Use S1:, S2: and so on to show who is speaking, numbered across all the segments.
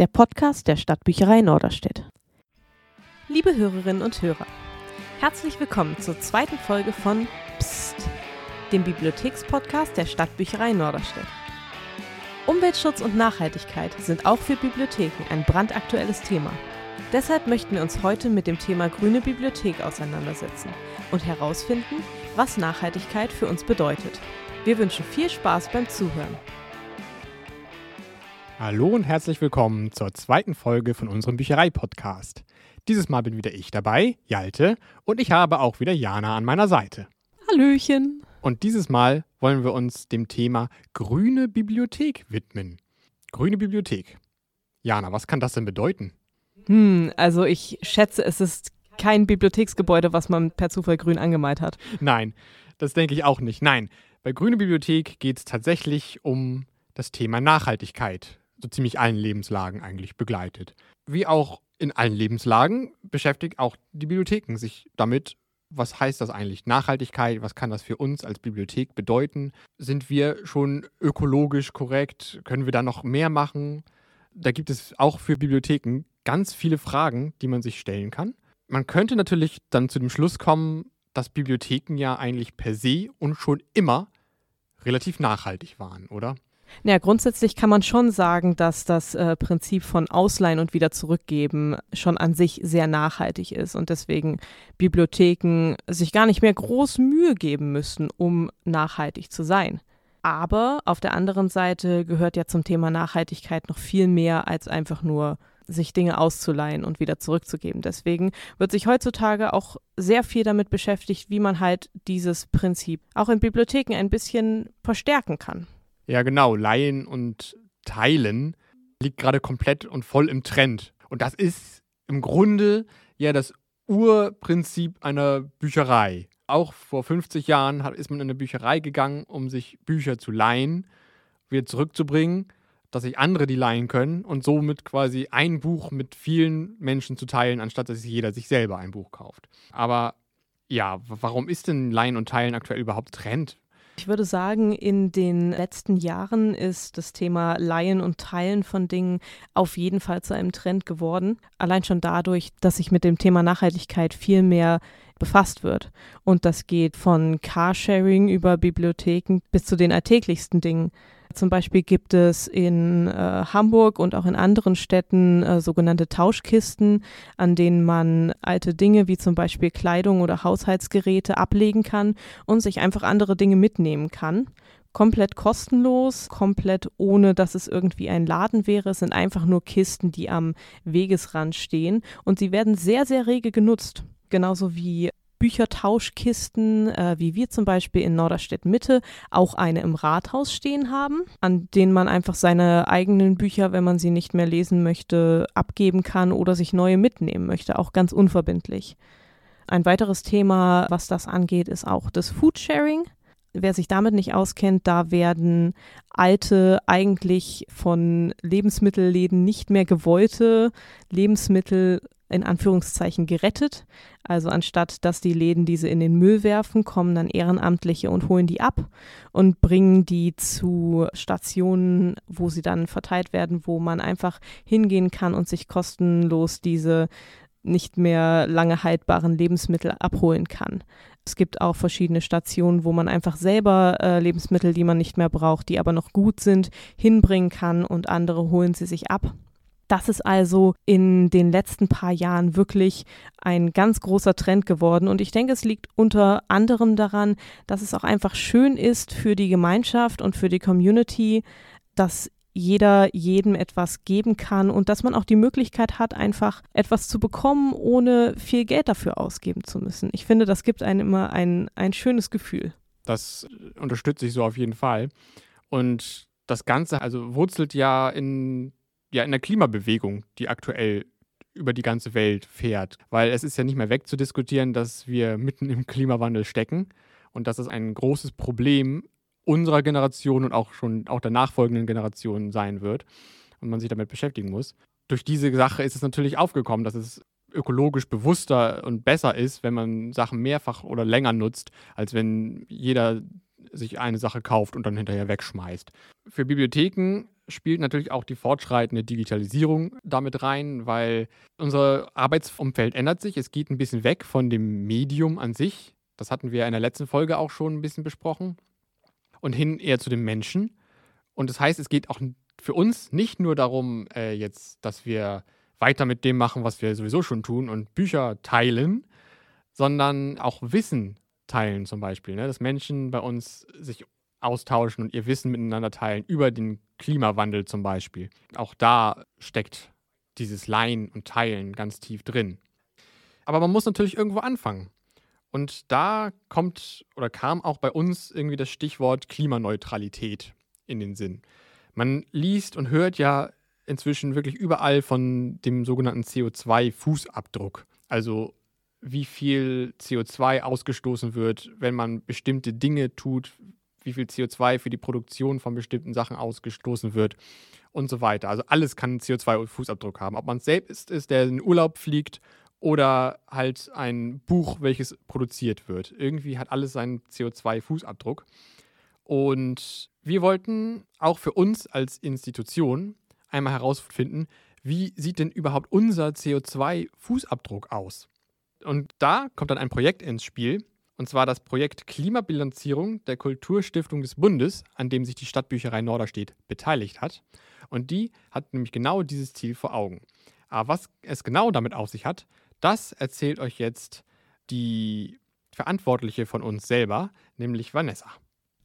S1: der Podcast der Stadtbücherei Norderstedt. Liebe Hörerinnen und Hörer, herzlich willkommen zur zweiten Folge von Psst, dem Bibliothekspodcast der Stadtbücherei Norderstedt. Umweltschutz und Nachhaltigkeit sind auch für Bibliotheken ein brandaktuelles Thema. Deshalb möchten wir uns heute mit dem Thema Grüne Bibliothek auseinandersetzen und herausfinden, was Nachhaltigkeit für uns bedeutet. Wir wünschen viel Spaß beim Zuhören.
S2: Hallo und herzlich willkommen zur zweiten Folge von unserem Bücherei-Podcast. Dieses Mal bin wieder ich dabei, Jalte, und ich habe auch wieder Jana an meiner Seite.
S1: Hallöchen.
S2: Und dieses Mal wollen wir uns dem Thema Grüne Bibliothek widmen. Grüne Bibliothek. Jana, was kann das denn bedeuten?
S1: Hm, also ich schätze, es ist kein Bibliotheksgebäude, was man per Zufall grün angemalt hat.
S2: Nein, das denke ich auch nicht. Nein, bei Grüne Bibliothek geht es tatsächlich um das Thema Nachhaltigkeit so ziemlich allen Lebenslagen eigentlich begleitet. Wie auch in allen Lebenslagen beschäftigt auch die Bibliotheken sich damit, was heißt das eigentlich? Nachhaltigkeit, was kann das für uns als Bibliothek bedeuten? Sind wir schon ökologisch korrekt? Können wir da noch mehr machen? Da gibt es auch für Bibliotheken ganz viele Fragen, die man sich stellen kann. Man könnte natürlich dann zu dem Schluss kommen, dass Bibliotheken ja eigentlich per se und schon immer relativ nachhaltig waren, oder?
S1: Ja, grundsätzlich kann man schon sagen, dass das äh, Prinzip von Ausleihen und wieder zurückgeben schon an sich sehr nachhaltig ist und deswegen Bibliotheken sich gar nicht mehr groß Mühe geben müssen, um nachhaltig zu sein. Aber auf der anderen Seite gehört ja zum Thema Nachhaltigkeit noch viel mehr als einfach nur sich Dinge auszuleihen und wieder zurückzugeben. Deswegen wird sich heutzutage auch sehr viel damit beschäftigt, wie man halt dieses Prinzip auch in Bibliotheken ein bisschen verstärken kann.
S2: Ja, genau. Leihen und Teilen liegt gerade komplett und voll im Trend. Und das ist im Grunde ja das Urprinzip einer Bücherei. Auch vor 50 Jahren ist man in eine Bücherei gegangen, um sich Bücher zu leihen, wieder zurückzubringen, dass sich andere die leihen können und somit quasi ein Buch mit vielen Menschen zu teilen, anstatt dass jeder sich selber ein Buch kauft. Aber ja, warum ist denn Leihen und Teilen aktuell überhaupt Trend?
S1: Ich würde sagen, in den letzten Jahren ist das Thema Leihen und Teilen von Dingen auf jeden Fall zu einem Trend geworden. Allein schon dadurch, dass sich mit dem Thema Nachhaltigkeit viel mehr befasst wird. Und das geht von Carsharing über Bibliotheken bis zu den alltäglichsten Dingen. Zum Beispiel gibt es in äh, Hamburg und auch in anderen Städten äh, sogenannte Tauschkisten, an denen man alte Dinge wie zum Beispiel Kleidung oder Haushaltsgeräte ablegen kann und sich einfach andere Dinge mitnehmen kann. Komplett kostenlos, komplett ohne, dass es irgendwie ein Laden wäre. Es sind einfach nur Kisten, die am Wegesrand stehen und sie werden sehr, sehr rege genutzt genauso wie Büchertauschkisten, äh, wie wir zum Beispiel in Norderstedt Mitte auch eine im Rathaus stehen haben, an denen man einfach seine eigenen Bücher, wenn man sie nicht mehr lesen möchte, abgeben kann oder sich neue mitnehmen möchte, auch ganz unverbindlich. Ein weiteres Thema, was das angeht, ist auch das Foodsharing. Wer sich damit nicht auskennt, da werden alte, eigentlich von Lebensmittelläden nicht mehr gewollte Lebensmittel in Anführungszeichen gerettet. Also anstatt dass die Läden diese in den Müll werfen, kommen dann Ehrenamtliche und holen die ab und bringen die zu Stationen, wo sie dann verteilt werden, wo man einfach hingehen kann und sich kostenlos diese nicht mehr lange haltbaren Lebensmittel abholen kann. Es gibt auch verschiedene Stationen, wo man einfach selber äh, Lebensmittel, die man nicht mehr braucht, die aber noch gut sind, hinbringen kann und andere holen sie sich ab. Das ist also in den letzten paar Jahren wirklich ein ganz großer Trend geworden. Und ich denke, es liegt unter anderem daran, dass es auch einfach schön ist für die Gemeinschaft und für die Community, dass jeder jedem etwas geben kann und dass man auch die Möglichkeit hat, einfach etwas zu bekommen, ohne viel Geld dafür ausgeben zu müssen. Ich finde, das gibt einem immer ein, ein schönes Gefühl.
S2: Das unterstütze ich so auf jeden Fall. Und das Ganze also wurzelt ja in ja in der Klimabewegung, die aktuell über die ganze Welt fährt. Weil es ist ja nicht mehr wegzudiskutieren, dass wir mitten im Klimawandel stecken und dass es ein großes Problem unserer Generation und auch schon auch der nachfolgenden Generation sein wird und man sich damit beschäftigen muss. Durch diese Sache ist es natürlich aufgekommen, dass es ökologisch bewusster und besser ist, wenn man Sachen mehrfach oder länger nutzt, als wenn jeder sich eine Sache kauft und dann hinterher wegschmeißt. Für Bibliotheken spielt natürlich auch die fortschreitende Digitalisierung damit rein, weil unser Arbeitsumfeld ändert sich. Es geht ein bisschen weg von dem Medium an sich. Das hatten wir in der letzten Folge auch schon ein bisschen besprochen. Und hin eher zu dem Menschen. Und das heißt, es geht auch für uns nicht nur darum, äh, jetzt, dass wir weiter mit dem machen, was wir sowieso schon tun und Bücher teilen, sondern auch Wissen teilen zum Beispiel. Ne? Dass Menschen bei uns sich austauschen und ihr Wissen miteinander teilen über den Klimawandel zum Beispiel. Auch da steckt dieses Leihen und Teilen ganz tief drin. Aber man muss natürlich irgendwo anfangen. Und da kommt oder kam auch bei uns irgendwie das Stichwort Klimaneutralität in den Sinn. Man liest und hört ja inzwischen wirklich überall von dem sogenannten CO2-Fußabdruck. Also wie viel CO2 ausgestoßen wird, wenn man bestimmte Dinge tut, wie viel CO2 für die Produktion von bestimmten Sachen ausgestoßen wird und so weiter. Also alles kann einen CO2-Fußabdruck haben. Ob man selbst ist, der in Urlaub fliegt oder halt ein Buch, welches produziert wird. Irgendwie hat alles seinen CO2-Fußabdruck. Und wir wollten auch für uns als Institution einmal herausfinden, wie sieht denn überhaupt unser CO2-Fußabdruck aus? Und da kommt dann ein Projekt ins Spiel, und zwar das Projekt Klimabilanzierung der Kulturstiftung des Bundes, an dem sich die Stadtbücherei Norderstedt beteiligt hat. Und die hat nämlich genau dieses Ziel vor Augen. Aber was es genau damit auf sich hat, das erzählt euch jetzt die Verantwortliche von uns selber, nämlich Vanessa.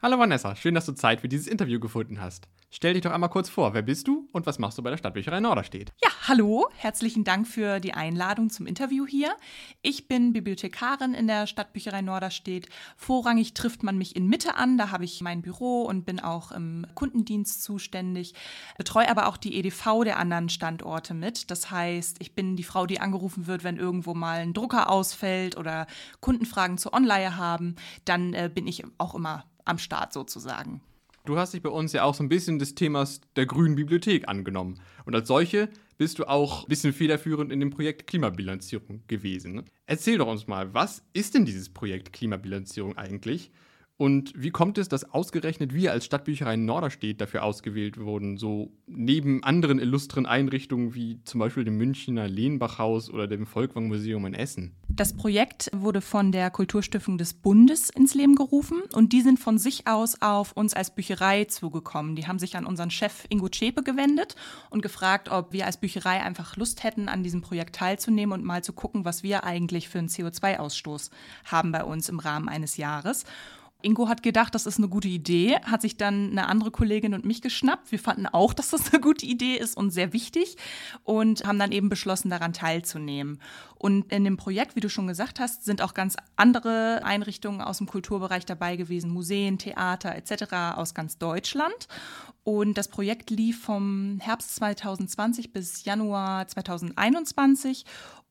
S2: Hallo Vanessa, schön, dass du Zeit für dieses Interview gefunden hast. Stell dich doch einmal kurz vor, wer bist du und was machst du bei der Stadtbücherei Norderstedt?
S3: Ja, hallo, herzlichen Dank für die Einladung zum Interview hier. Ich bin Bibliothekarin in der Stadtbücherei Norderstedt. Vorrangig trifft man mich in Mitte an, da habe ich mein Büro und bin auch im Kundendienst zuständig, betreue aber auch die EDV der anderen Standorte mit. Das heißt, ich bin die Frau, die angerufen wird, wenn irgendwo mal ein Drucker ausfällt oder Kundenfragen zur Online haben, dann äh, bin ich auch immer am Start sozusagen.
S2: Du hast dich bei uns ja auch so ein bisschen des Themas der grünen Bibliothek angenommen. Und als solche bist du auch ein bisschen federführend in dem Projekt Klimabilanzierung gewesen. Ne? Erzähl doch uns mal, was ist denn dieses Projekt Klimabilanzierung eigentlich? Und wie kommt es, dass ausgerechnet wir als Stadtbücherei Norderstedt dafür ausgewählt wurden, so neben anderen illustren Einrichtungen wie zum Beispiel dem Münchner Lehnbachhaus oder dem Volkwang Museum in Essen?
S3: Das Projekt wurde von der Kulturstiftung des Bundes ins Leben gerufen und die sind von sich aus auf uns als Bücherei zugekommen. Die haben sich an unseren Chef Ingo Zschäpe gewendet und gefragt, ob wir als Bücherei einfach Lust hätten, an diesem Projekt teilzunehmen und mal zu gucken, was wir eigentlich für einen CO2-Ausstoß haben bei uns im Rahmen eines Jahres. Ingo hat gedacht, das ist eine gute Idee, hat sich dann eine andere Kollegin und mich geschnappt. Wir fanden auch, dass das eine gute Idee ist und sehr wichtig und haben dann eben beschlossen, daran teilzunehmen. Und in dem Projekt, wie du schon gesagt hast, sind auch ganz andere Einrichtungen aus dem Kulturbereich dabei gewesen, Museen, Theater etc. aus ganz Deutschland. Und das Projekt lief vom Herbst 2020 bis Januar 2021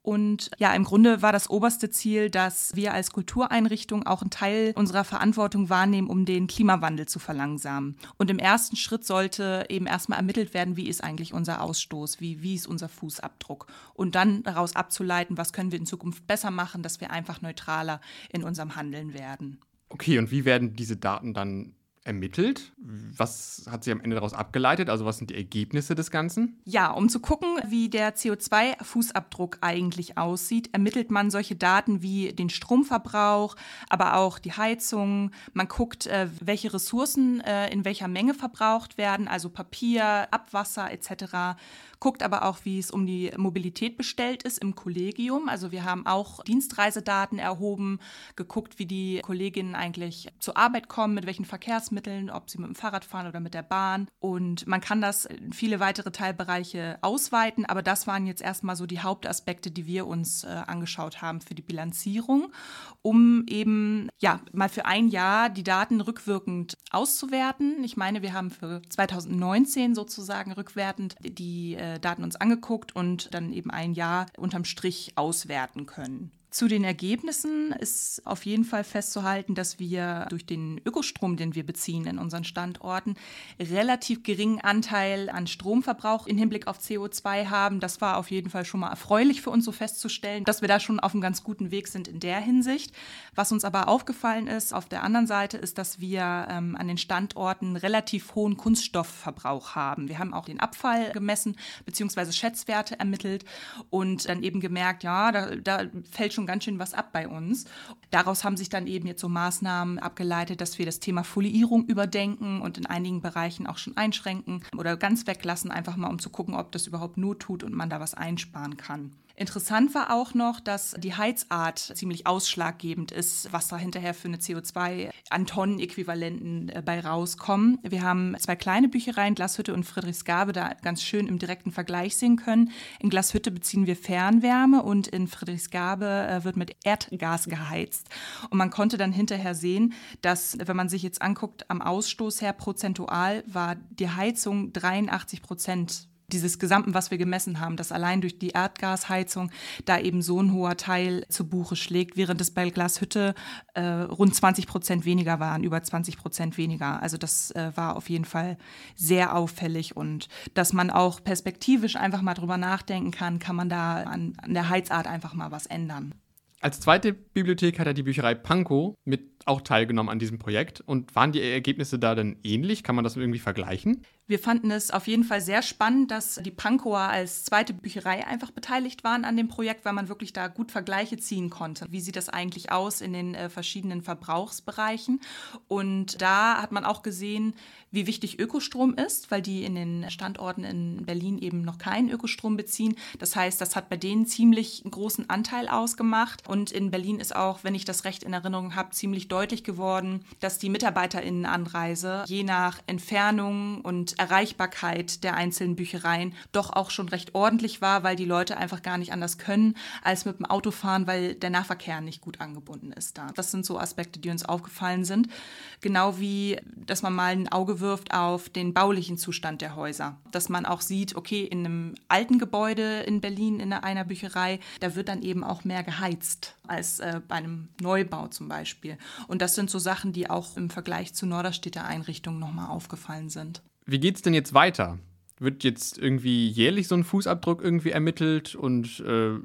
S3: und ja, im Grunde war das oberste Ziel, dass wir als Kultureinrichtung auch einen Teil unserer Verantwortung wahrnehmen, um den Klimawandel zu verlangsamen. Und im ersten Schritt sollte eben erstmal ermittelt werden, wie ist eigentlich unser Ausstoß, wie, wie ist unser Fußabdruck. Und dann daraus abzuleiten, was können wir in Zukunft besser machen, dass wir einfach neutraler in unserem Handeln werden.
S2: Okay, und wie werden diese Daten dann ermittelt? Was hat sie am Ende daraus abgeleitet? Also was sind die Ergebnisse des Ganzen?
S3: Ja, um zu gucken, wie der CO2-Fußabdruck eigentlich aussieht, ermittelt man solche Daten wie den Stromverbrauch, aber auch die Heizung. Man guckt, äh, welche Ressourcen äh, in welcher Menge verbraucht werden, also Papier, Abwasser etc guckt aber auch, wie es um die Mobilität bestellt ist im Kollegium. Also wir haben auch Dienstreisedaten erhoben, geguckt, wie die Kolleginnen eigentlich zur Arbeit kommen, mit welchen Verkehrsmitteln, ob sie mit dem Fahrrad fahren oder mit der Bahn. Und man kann das in viele weitere Teilbereiche ausweiten, aber das waren jetzt erstmal so die Hauptaspekte, die wir uns äh, angeschaut haben für die Bilanzierung, um eben ja mal für ein Jahr die Daten rückwirkend auszuwerten. Ich meine, wir haben für 2019 sozusagen rückwertend die äh, Daten uns angeguckt und dann eben ein Jahr unterm Strich auswerten können. Zu den Ergebnissen ist auf jeden Fall festzuhalten, dass wir durch den Ökostrom, den wir beziehen in unseren Standorten, relativ geringen Anteil an Stromverbrauch im Hinblick auf CO2 haben. Das war auf jeden Fall schon mal erfreulich für uns so festzustellen, dass wir da schon auf einem ganz guten Weg sind in der Hinsicht. Was uns aber aufgefallen ist auf der anderen Seite, ist, dass wir ähm, an den Standorten relativ hohen Kunststoffverbrauch haben. Wir haben auch den Abfall gemessen bzw. Schätzwerte ermittelt und dann eben gemerkt, ja, da, da fällt schon schon ganz schön was ab bei uns. Daraus haben sich dann eben jetzt so Maßnahmen abgeleitet, dass wir das Thema Foliierung überdenken und in einigen Bereichen auch schon einschränken oder ganz weglassen, einfach mal um zu gucken, ob das überhaupt Not tut und man da was einsparen kann. Interessant war auch noch, dass die Heizart ziemlich ausschlaggebend ist, was da hinterher für eine CO2 an Tonnen-Äquivalenten äh, bei rauskommen. Wir haben zwei kleine Büchereien, Glashütte und Friedrichsgabe, da ganz schön im direkten Vergleich sehen können. In Glashütte beziehen wir Fernwärme und in Friedrichsgabe äh, wird mit Erdgas geheizt. Und man konnte dann hinterher sehen, dass, wenn man sich jetzt anguckt, am Ausstoß her prozentual war die Heizung 83 Prozent dieses Gesamten, was wir gemessen haben, dass allein durch die Erdgasheizung da eben so ein hoher Teil zu Buche schlägt, während es bei Glashütte äh, rund 20 Prozent weniger waren, über 20 Prozent weniger. Also das äh, war auf jeden Fall sehr auffällig und dass man auch perspektivisch einfach mal drüber nachdenken kann, kann man da an, an der Heizart einfach mal was ändern.
S2: Als zweite Bibliothek hat er die Bücherei Pankow mit auch teilgenommen an diesem Projekt. Und waren die Ergebnisse da dann ähnlich? Kann man das irgendwie vergleichen?
S3: Wir fanden es auf jeden Fall sehr spannend, dass die Pankower als zweite Bücherei einfach beteiligt waren an dem Projekt, weil man wirklich da gut Vergleiche ziehen konnte. Wie sieht das eigentlich aus in den äh, verschiedenen Verbrauchsbereichen? Und da hat man auch gesehen, wie wichtig Ökostrom ist, weil die in den Standorten in Berlin eben noch keinen Ökostrom beziehen. Das heißt, das hat bei denen ziemlich großen Anteil ausgemacht. Und in Berlin ist auch, wenn ich das recht in Erinnerung habe, ziemlich deutlich geworden, dass die MitarbeiterInnenanreise je nach Entfernung und Erreichbarkeit der einzelnen Büchereien doch auch schon recht ordentlich war, weil die Leute einfach gar nicht anders können, als mit dem Auto fahren, weil der Nahverkehr nicht gut angebunden ist da. Das sind so Aspekte, die uns aufgefallen sind. Genau wie, dass man mal ein Auge wirft auf den baulichen Zustand der Häuser. Dass man auch sieht, okay, in einem alten Gebäude in Berlin, in einer Bücherei, da wird dann eben auch mehr geheizt als äh, bei einem Neubau zum Beispiel. Und das sind so Sachen, die auch im Vergleich zu Norderstädter Einrichtungen nochmal aufgefallen sind.
S2: Wie geht es denn jetzt weiter? Wird jetzt irgendwie jährlich so ein Fußabdruck irgendwie ermittelt und äh,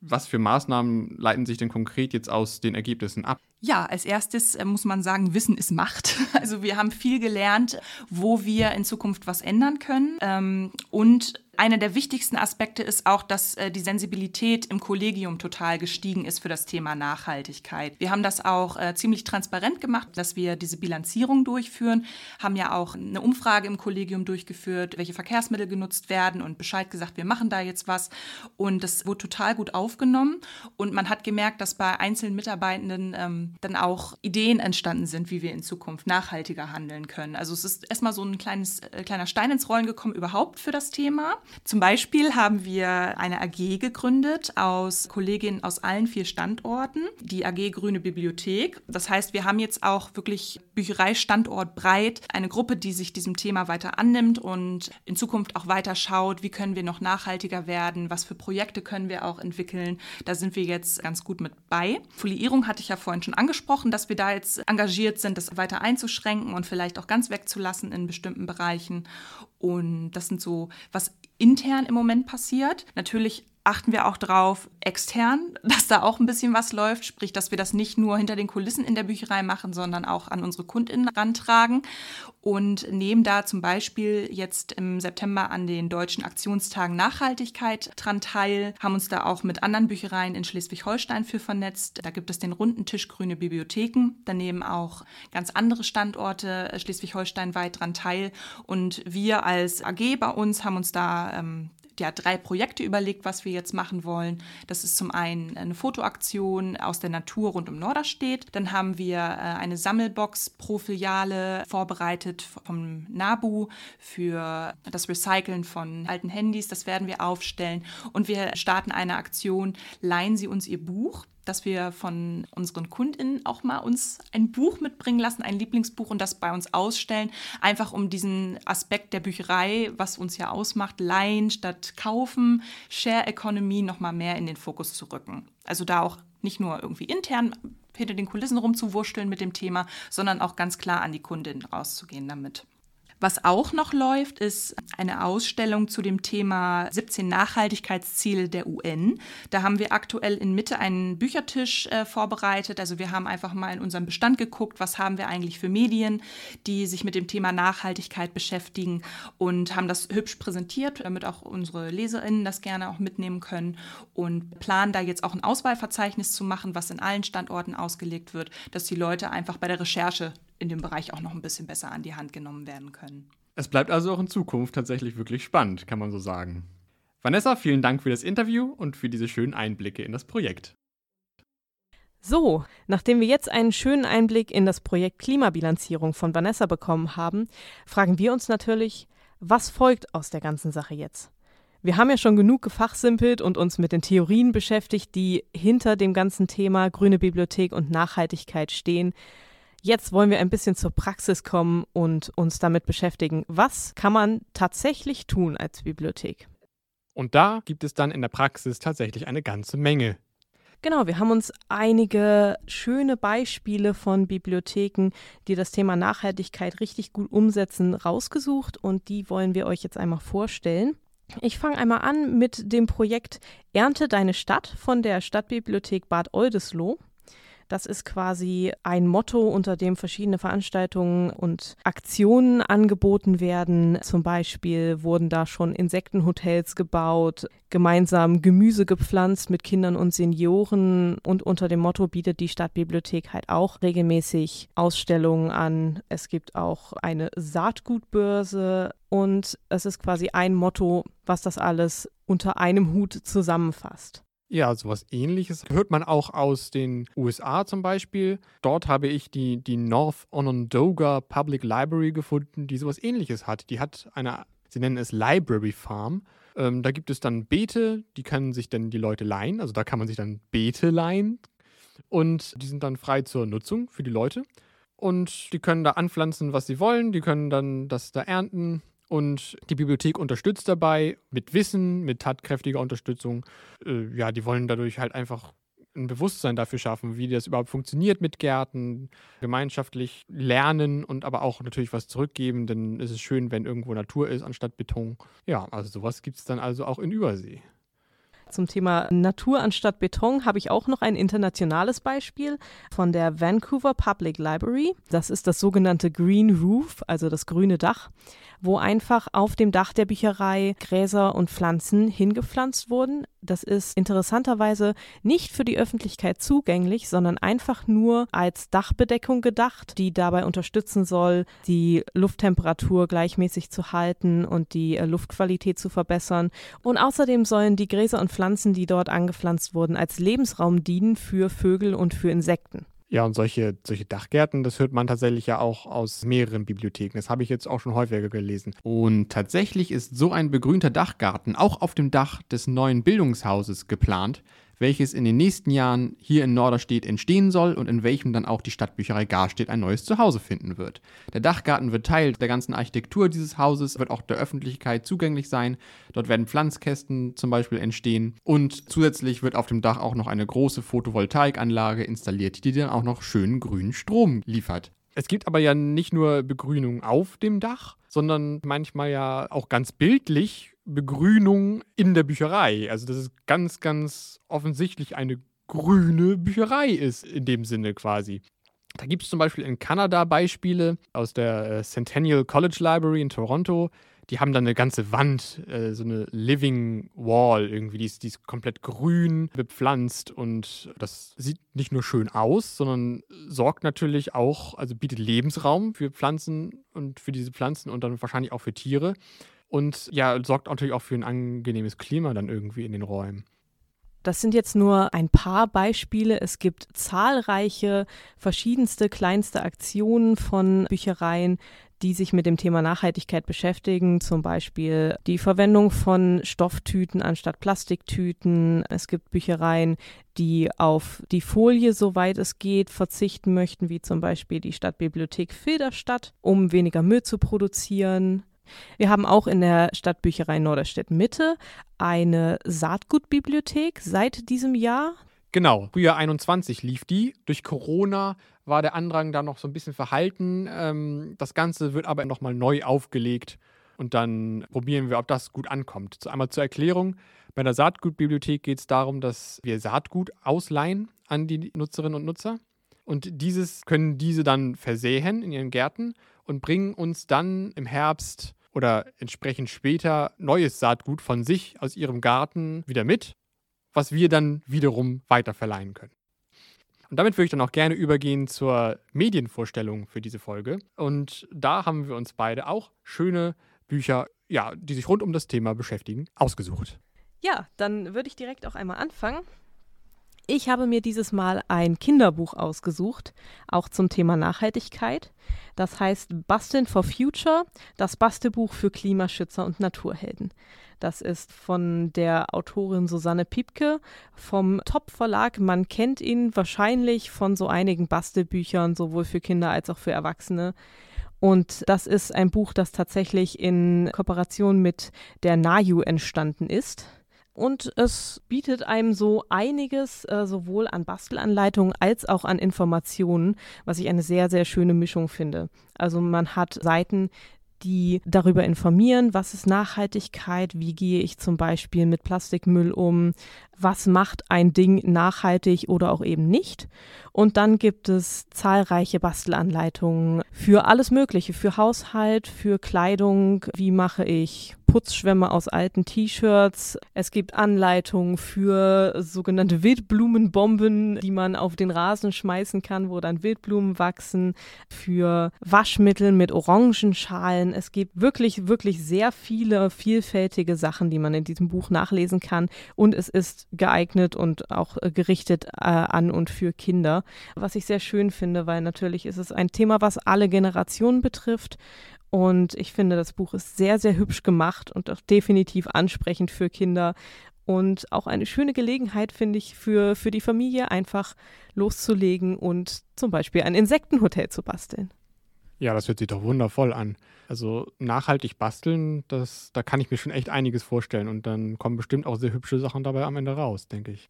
S2: was für Maßnahmen leiten sich denn konkret jetzt aus den Ergebnissen ab?
S3: Ja, als erstes äh, muss man sagen, Wissen ist Macht. Also wir haben viel gelernt, wo wir in Zukunft was ändern können. Ähm, und einer der wichtigsten Aspekte ist auch, dass äh, die Sensibilität im Kollegium total gestiegen ist für das Thema Nachhaltigkeit. Wir haben das auch äh, ziemlich transparent gemacht, dass wir diese Bilanzierung durchführen, haben ja auch eine Umfrage im Kollegium durchgeführt, welche Verkehrsmittel genutzt werden und Bescheid gesagt, wir machen da jetzt was. Und das wurde total gut aufgenommen. Und man hat gemerkt, dass bei einzelnen Mitarbeitenden ähm, dann auch Ideen entstanden sind, wie wir in Zukunft nachhaltiger handeln können. Also es ist erstmal so ein kleines, äh, kleiner Stein ins Rollen gekommen überhaupt für das Thema. Zum Beispiel haben wir eine AG gegründet aus Kolleginnen aus allen vier Standorten, die AG Grüne Bibliothek. Das heißt, wir haben jetzt auch wirklich Bücherei standortbreit eine Gruppe, die sich diesem Thema weiter annimmt und in Zukunft auch weiter schaut, wie können wir noch nachhaltiger werden, was für Projekte können wir auch entwickeln. Da sind wir jetzt ganz gut mit bei. Foliierung hatte ich ja vorhin schon angesprochen, dass wir da jetzt engagiert sind, das weiter einzuschränken und vielleicht auch ganz wegzulassen in bestimmten Bereichen. Und das sind so, was intern im Moment passiert. Natürlich achten wir auch darauf, extern, dass da auch ein bisschen was läuft, sprich, dass wir das nicht nur hinter den Kulissen in der Bücherei machen, sondern auch an unsere KundInnen rantragen. Und nehmen da zum Beispiel jetzt im September an den Deutschen Aktionstagen Nachhaltigkeit dran teil, haben uns da auch mit anderen Büchereien in Schleswig-Holstein für vernetzt. Da gibt es den runden Tisch Grüne Bibliotheken, daneben auch ganz andere Standorte Schleswig-Holstein weit dran teil. Und wir als AG bei uns haben uns da ähm, ja, drei Projekte überlegt, was wir jetzt machen wollen. Das ist zum einen eine Fotoaktion aus der Natur rund um Norderstedt. Dann haben wir äh, eine Sammelbox pro Filiale vorbereitet vom NABU für das Recyceln von alten Handys. Das werden wir aufstellen. Und wir starten eine Aktion, leihen Sie uns Ihr Buch dass wir von unseren KundInnen auch mal uns ein Buch mitbringen lassen, ein Lieblingsbuch und das bei uns ausstellen, einfach um diesen Aspekt der Bücherei, was uns ja ausmacht, leihen statt kaufen, Share Economy noch mal mehr in den Fokus zu rücken. Also da auch Nicht nur irgendwie intern hinter den Kulissen rumzuwurschteln mit dem Thema, sondern auch ganz klar an die Kundin rauszugehen damit. Was auch noch läuft, ist eine Ausstellung zu dem Thema 17 Nachhaltigkeitsziele der UN. Da haben wir aktuell in Mitte einen Büchertisch äh, vorbereitet. Also wir haben einfach mal in unserem Bestand geguckt, was haben wir eigentlich für Medien, die sich mit dem Thema Nachhaltigkeit beschäftigen und haben das hübsch präsentiert, damit auch unsere Leserinnen das gerne auch mitnehmen können und planen da jetzt auch ein Auswahlverzeichnis zu machen, was in allen Standorten ausgelegt wird, dass die Leute einfach bei der Recherche in dem Bereich auch noch ein bisschen besser an die Hand genommen werden können.
S2: Es bleibt also auch in Zukunft tatsächlich wirklich spannend, kann man so sagen. Vanessa, vielen Dank für das Interview und für diese schönen Einblicke in das Projekt.
S1: So, nachdem wir jetzt einen schönen Einblick in das Projekt Klimabilanzierung von Vanessa bekommen haben, fragen wir uns natürlich, was folgt aus der ganzen Sache jetzt? Wir haben ja schon genug gefachsimpelt und uns mit den Theorien beschäftigt, die hinter dem ganzen Thema grüne Bibliothek und Nachhaltigkeit stehen. Jetzt wollen wir ein bisschen zur Praxis kommen und uns damit beschäftigen. Was kann man tatsächlich tun als Bibliothek?
S2: Und da gibt es dann in der Praxis tatsächlich eine ganze Menge.
S1: Genau, wir haben uns einige schöne Beispiele von Bibliotheken, die das Thema Nachhaltigkeit richtig gut umsetzen, rausgesucht und die wollen wir euch jetzt einmal vorstellen. Ich fange einmal an mit dem Projekt Ernte deine Stadt von der Stadtbibliothek Bad Oldesloe. Das ist quasi ein Motto, unter dem verschiedene Veranstaltungen und Aktionen angeboten werden. Zum Beispiel wurden da schon Insektenhotels gebaut, gemeinsam Gemüse gepflanzt mit Kindern und Senioren und unter dem Motto bietet die Stadtbibliothek halt auch regelmäßig Ausstellungen an. Es gibt auch eine Saatgutbörse und es ist quasi ein Motto, was das alles unter einem Hut zusammenfasst.
S2: Ja, sowas ähnliches hört man auch aus den USA zum Beispiel. Dort habe ich die, die North Onondaga Public Library gefunden, die sowas ähnliches hat. Die hat eine, sie nennen es Library Farm. Ähm, da gibt es dann Beete, die können sich dann die Leute leihen. Also da kann man sich dann Beete leihen. Und die sind dann frei zur Nutzung für die Leute. Und die können da anpflanzen, was sie wollen. Die können dann das da ernten und die Bibliothek unterstützt dabei mit Wissen, mit tatkräftiger Unterstützung. Äh, ja, die wollen dadurch halt einfach ein Bewusstsein dafür schaffen, wie das überhaupt funktioniert mit Gärten, gemeinschaftlich lernen und aber auch natürlich was zurückgeben, denn es ist schön, wenn irgendwo Natur ist anstatt Beton. Ja, also sowas gibt es dann also auch in Übersee.
S1: Zum Thema Natur anstatt Beton habe ich auch noch ein internationales Beispiel von der Vancouver Public Library. Das ist das sogenannte Green Roof, also das grüne Dach wo einfach auf dem Dach der Bücherei Gräser und Pflanzen hingepflanzt wurden. Das ist interessanterweise nicht für die Öffentlichkeit zugänglich, sondern einfach nur als Dachbedeckung gedacht, die dabei unterstützen soll, die Lufttemperatur gleichmäßig zu halten und die äh, Luftqualität zu verbessern. Und außerdem sollen die Gräser und Pflanzen, die dort angepflanzt wurden, als Lebensraum dienen für Vögel und für Insekten.
S2: Ja, und solche, solche Dachgärten, das hört man tatsächlich ja auch aus mehreren Bibliotheken. Das habe ich jetzt auch schon häufiger gelesen. Und tatsächlich ist so ein begrünter Dachgarten auch auf dem Dach des neuen Bildungshauses geplant welches in den nächsten Jahren hier in Norderstedt entstehen soll und in welchem dann auch die Stadtbücherei Garstedt ein neues Zuhause finden wird. Der Dachgarten wird Teil der ganzen Architektur dieses Hauses, wird auch der Öffentlichkeit zugänglich sein. Dort werden Pflanzkästen zum Beispiel entstehen und zusätzlich wird auf dem Dach auch noch eine große Photovoltaikanlage installiert, die dann auch noch schönen grünen Strom liefert. Es gibt aber ja nicht nur Begrünung auf dem Dach, sondern manchmal ja auch ganz bildlich Begrünung in der Bücherei. Also, dass es ganz, ganz offensichtlich eine grüne Bücherei ist, in dem Sinne quasi. Da gibt es zum Beispiel in Kanada Beispiele aus der äh, Centennial College Library in Toronto. Die haben dann eine ganze Wand, äh, so eine Living Wall irgendwie, die ist, die ist komplett grün bepflanzt und das sieht nicht nur schön aus, sondern sorgt natürlich auch, also bietet Lebensraum für Pflanzen und für diese Pflanzen und dann wahrscheinlich auch für Tiere und ja, sorgt natürlich auch für ein angenehmes Klima dann irgendwie in den Räumen.
S1: Das sind jetzt nur ein paar Beispiele. Es gibt zahlreiche verschiedenste kleinste Aktionen von Büchereien, die sich mit dem Thema Nachhaltigkeit beschäftigen, zum Beispiel die Verwendung von Stofftüten anstatt Plastiktüten. Es gibt Büchereien, die auf die Folie, soweit es geht, verzichten möchten, wie zum Beispiel die Stadtbibliothek Filderstadt, um weniger Müll zu produzieren. Wir haben auch in der Stadtbücherei Norderstedt Mitte eine Saatgutbibliothek seit diesem Jahr.
S2: Genau, Frühjahr 21 lief die. Durch Corona war der Andrang da noch so ein bisschen verhalten. Ähm, das Ganze wird aber nochmal neu aufgelegt und dann probieren wir, ob das gut ankommt. Einmal zur Erklärung. Bei der Saatgutbibliothek geht es darum, dass wir Saatgut ausleihen an die Nutzerinnen und Nutzer. Und dieses können diese dann versäen in ihren Gärten und bringen uns dann im Herbst oder entsprechend später neues Saatgut von sich aus ihrem Garten wieder mit, was wir dann wiederum weiterverleihen können. Und damit würde ich dann auch gerne übergehen zur Medienvorstellung für diese Folge. Und da haben wir uns beide auch schöne Bücher, ja, die sich rund um das Thema beschäftigen, ausgesucht.
S1: Ja, dann würde ich direkt auch einmal anfangen. Ich habe mir dieses Mal ein Kinderbuch ausgesucht, auch zum Thema Nachhaltigkeit. Das heißt Basteln for Future, das Bastelbuch für Klimaschützer und Naturhelden. Das ist von der Autorin Susanne Piepke vom Top Verlag. Man kennt ihn wahrscheinlich von so einigen Bastelbüchern, sowohl für Kinder als auch für Erwachsene. Und das ist ein Buch, das tatsächlich in Kooperation mit der NAJU entstanden ist. Und es bietet einem so einiges, äh, sowohl an Bastelanleitungen als auch an Informationen, was ich eine sehr, sehr schöne Mischung finde. Also man hat Seiten, die darüber informieren, was ist Nachhaltigkeit, wie gehe ich zum Beispiel mit Plastikmüll um, was macht ein Ding nachhaltig oder auch eben nicht. Und dann gibt es zahlreiche Bastelanleitungen für alles Mögliche, für Haushalt, für Kleidung, wie mache ich Putzschwämme aus alten T-Shirts. Es gibt Anleitungen für sogenannte Wildblumenbomben, die man auf den Rasen schmeißen kann, wo dann Wildblumen wachsen, für Waschmittel mit Orangenschalen. Es gibt wirklich, wirklich sehr viele vielfältige Sachen, die man in diesem Buch nachlesen kann. Und es ist geeignet und auch gerichtet äh, an und für Kinder, was ich sehr schön finde, weil natürlich ist es ein Thema, was alle Generationen betrifft. Und ich finde, das Buch ist sehr, sehr hübsch gemacht und auch definitiv ansprechend für Kinder. Und auch eine schöne Gelegenheit, finde ich, für, für die Familie einfach loszulegen und zum Beispiel ein Insektenhotel zu basteln.
S2: Ja, das hört sich doch wundervoll an. Also nachhaltig basteln, das, da kann ich mir schon echt einiges vorstellen. Und dann kommen bestimmt auch sehr hübsche Sachen dabei am Ende raus, denke ich.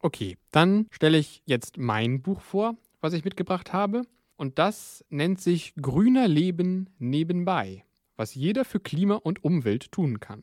S2: Okay, dann stelle ich jetzt mein Buch vor, was ich mitgebracht habe. Und das nennt sich Grüner Leben nebenbei, was jeder für Klima und Umwelt tun kann.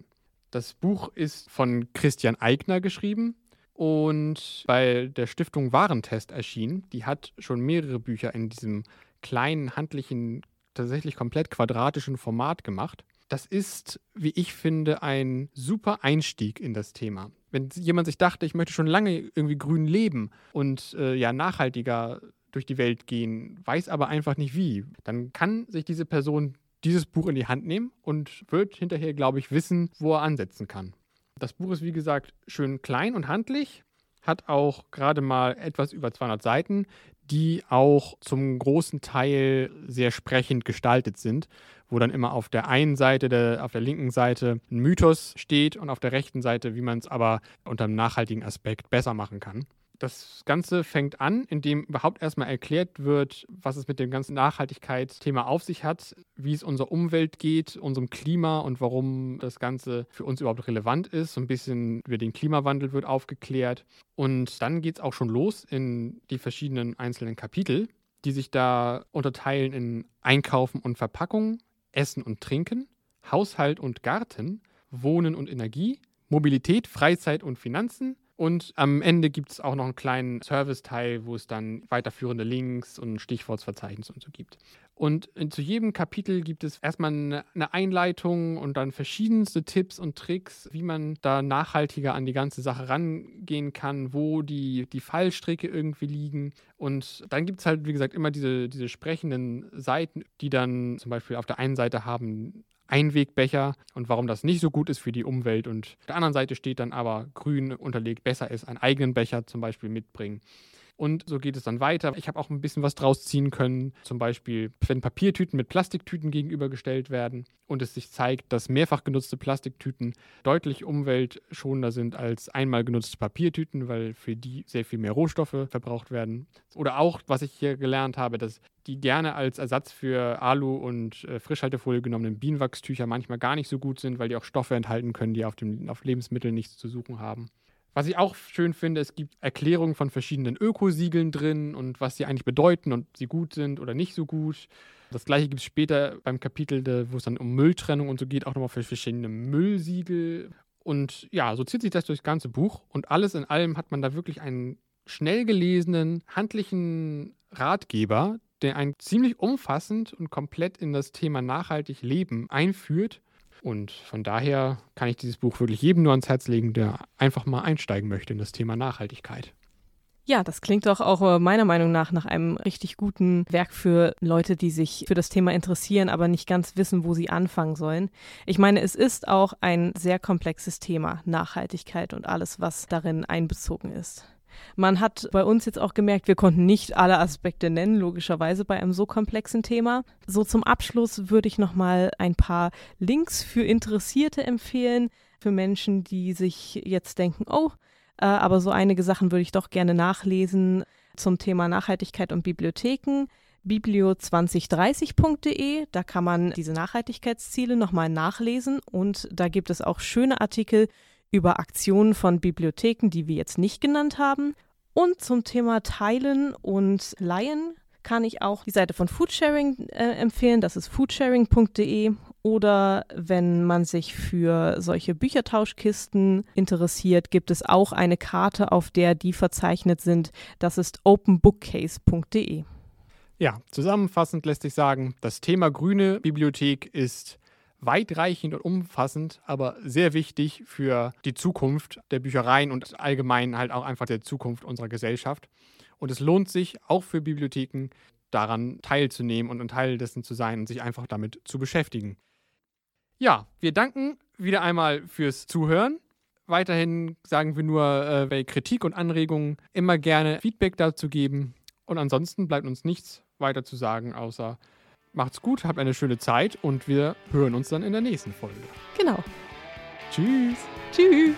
S2: Das Buch ist von Christian Eigner geschrieben und bei der Stiftung Warentest erschienen. Die hat schon mehrere Bücher in diesem kleinen, handlichen, tatsächlich komplett quadratischen Format gemacht. Das ist, wie ich finde, ein super Einstieg in das Thema. Wenn jemand sich dachte, ich möchte schon lange irgendwie grün leben und äh, ja nachhaltiger durch die Welt gehen, weiß aber einfach nicht wie, dann kann sich diese Person dieses Buch in die Hand nehmen und wird hinterher, glaube ich, wissen, wo er ansetzen kann. Das Buch ist, wie gesagt, schön klein und handlich, hat auch gerade mal etwas über 200 Seiten, die auch zum großen Teil sehr sprechend gestaltet sind, wo dann immer auf der einen Seite, der, auf der linken Seite ein Mythos steht und auf der rechten Seite, wie man es aber unter einem nachhaltigen Aspekt besser machen kann. Das Ganze fängt an, indem überhaupt erstmal erklärt wird, was es mit dem ganzen Nachhaltigkeitsthema auf sich hat, wie es unserer Umwelt geht, unserem Klima und warum das Ganze für uns überhaupt relevant ist. So ein bisschen über den Klimawandel wird aufgeklärt. Und dann geht es auch schon los in die verschiedenen einzelnen Kapitel, die sich da unterteilen in Einkaufen und Verpackung, Essen und Trinken, Haushalt und Garten, Wohnen und Energie, Mobilität, Freizeit und Finanzen, und am Ende gibt es auch noch einen kleinen Service-Teil, wo es dann weiterführende Links und Stichwortverzeichnis und so gibt. Und zu jedem Kapitel gibt es erstmal eine Einleitung und dann verschiedenste Tipps und Tricks, wie man da nachhaltiger an die ganze Sache rangehen kann, wo die, die Fallstricke irgendwie liegen. Und dann gibt es halt, wie gesagt, immer diese, diese sprechenden Seiten, die dann zum Beispiel auf der einen Seite haben Einwegbecher und warum das nicht so gut ist für die Umwelt. Und auf der anderen Seite steht dann aber grün unterlegt, besser ist, einen eigenen Becher zum Beispiel mitbringen. Und so geht es dann weiter. Ich habe auch ein bisschen was draus ziehen können. Zum Beispiel, wenn Papiertüten mit Plastiktüten gegenübergestellt werden und es sich zeigt, dass mehrfach genutzte Plastiktüten deutlich umweltschonender sind als einmal genutzte Papiertüten, weil für die sehr viel mehr Rohstoffe verbraucht werden. Oder auch, was ich hier gelernt habe, dass die gerne als Ersatz für Alu und äh, Frischhaltefolie genommenen Bienenwachstücher manchmal gar nicht so gut sind, weil die auch Stoffe enthalten können, die auf, dem, auf Lebensmitteln nichts zu suchen haben. Was ich auch schön finde, es gibt Erklärungen von verschiedenen Ökosiegeln drin und was sie eigentlich bedeuten und sie gut sind oder nicht so gut. Das gleiche gibt es später beim Kapitel, wo es dann um Mülltrennung und so geht, auch nochmal für verschiedene Müllsiegel. Und ja, so zieht sich das durchs ganze Buch. Und alles in allem hat man da wirklich einen schnell gelesenen, handlichen Ratgeber, der einen ziemlich umfassend und komplett in das Thema nachhaltig Leben einführt. Und von daher kann ich dieses Buch wirklich jedem nur ans Herz legen, der einfach mal einsteigen möchte in das Thema Nachhaltigkeit.
S1: Ja, das klingt doch auch äh, meiner Meinung nach nach einem richtig guten Werk für Leute, die sich für das Thema interessieren, aber nicht ganz wissen, wo sie anfangen sollen. Ich meine, es ist auch ein sehr komplexes Thema, Nachhaltigkeit und alles, was darin einbezogen ist. Man hat bei uns jetzt auch gemerkt, wir konnten nicht alle Aspekte nennen, logischerweise bei einem so komplexen Thema. So zum Abschluss würde ich noch mal ein paar Links für Interessierte empfehlen, für Menschen, die sich jetzt denken, oh, äh, aber so einige Sachen würde ich doch gerne nachlesen zum Thema Nachhaltigkeit und Bibliotheken biblio2030.de. Da kann man diese Nachhaltigkeitsziele nochmal nachlesen und da gibt es auch schöne Artikel über Aktionen von Bibliotheken, die wir jetzt nicht genannt haben. Und zum Thema Teilen und Leihen kann ich auch die Seite von Foodsharing äh, empfehlen. Das ist foodsharing.de. Oder wenn man sich für solche Büchertauschkisten interessiert, gibt es auch eine Karte, auf der die verzeichnet sind. Das ist openbookcase.de.
S2: Ja, zusammenfassend lässt sich sagen, das Thema grüne Bibliothek ist weitreichend und umfassend, aber sehr wichtig für die Zukunft der Büchereien und allgemein halt auch einfach der Zukunft unserer Gesellschaft. Und es lohnt sich auch für Bibliotheken daran teilzunehmen und ein Teil dessen zu sein und sich einfach damit zu beschäftigen. Ja, wir danken wieder einmal fürs Zuhören. Weiterhin sagen wir nur, äh, bei Kritik und Anregungen immer gerne Feedback dazu geben. Und ansonsten bleibt uns nichts weiter zu sagen, außer Macht's gut, habt eine schöne Zeit und wir hören uns dann in der nächsten Folge.
S1: Genau.
S2: Tschüss.
S1: Tschüss.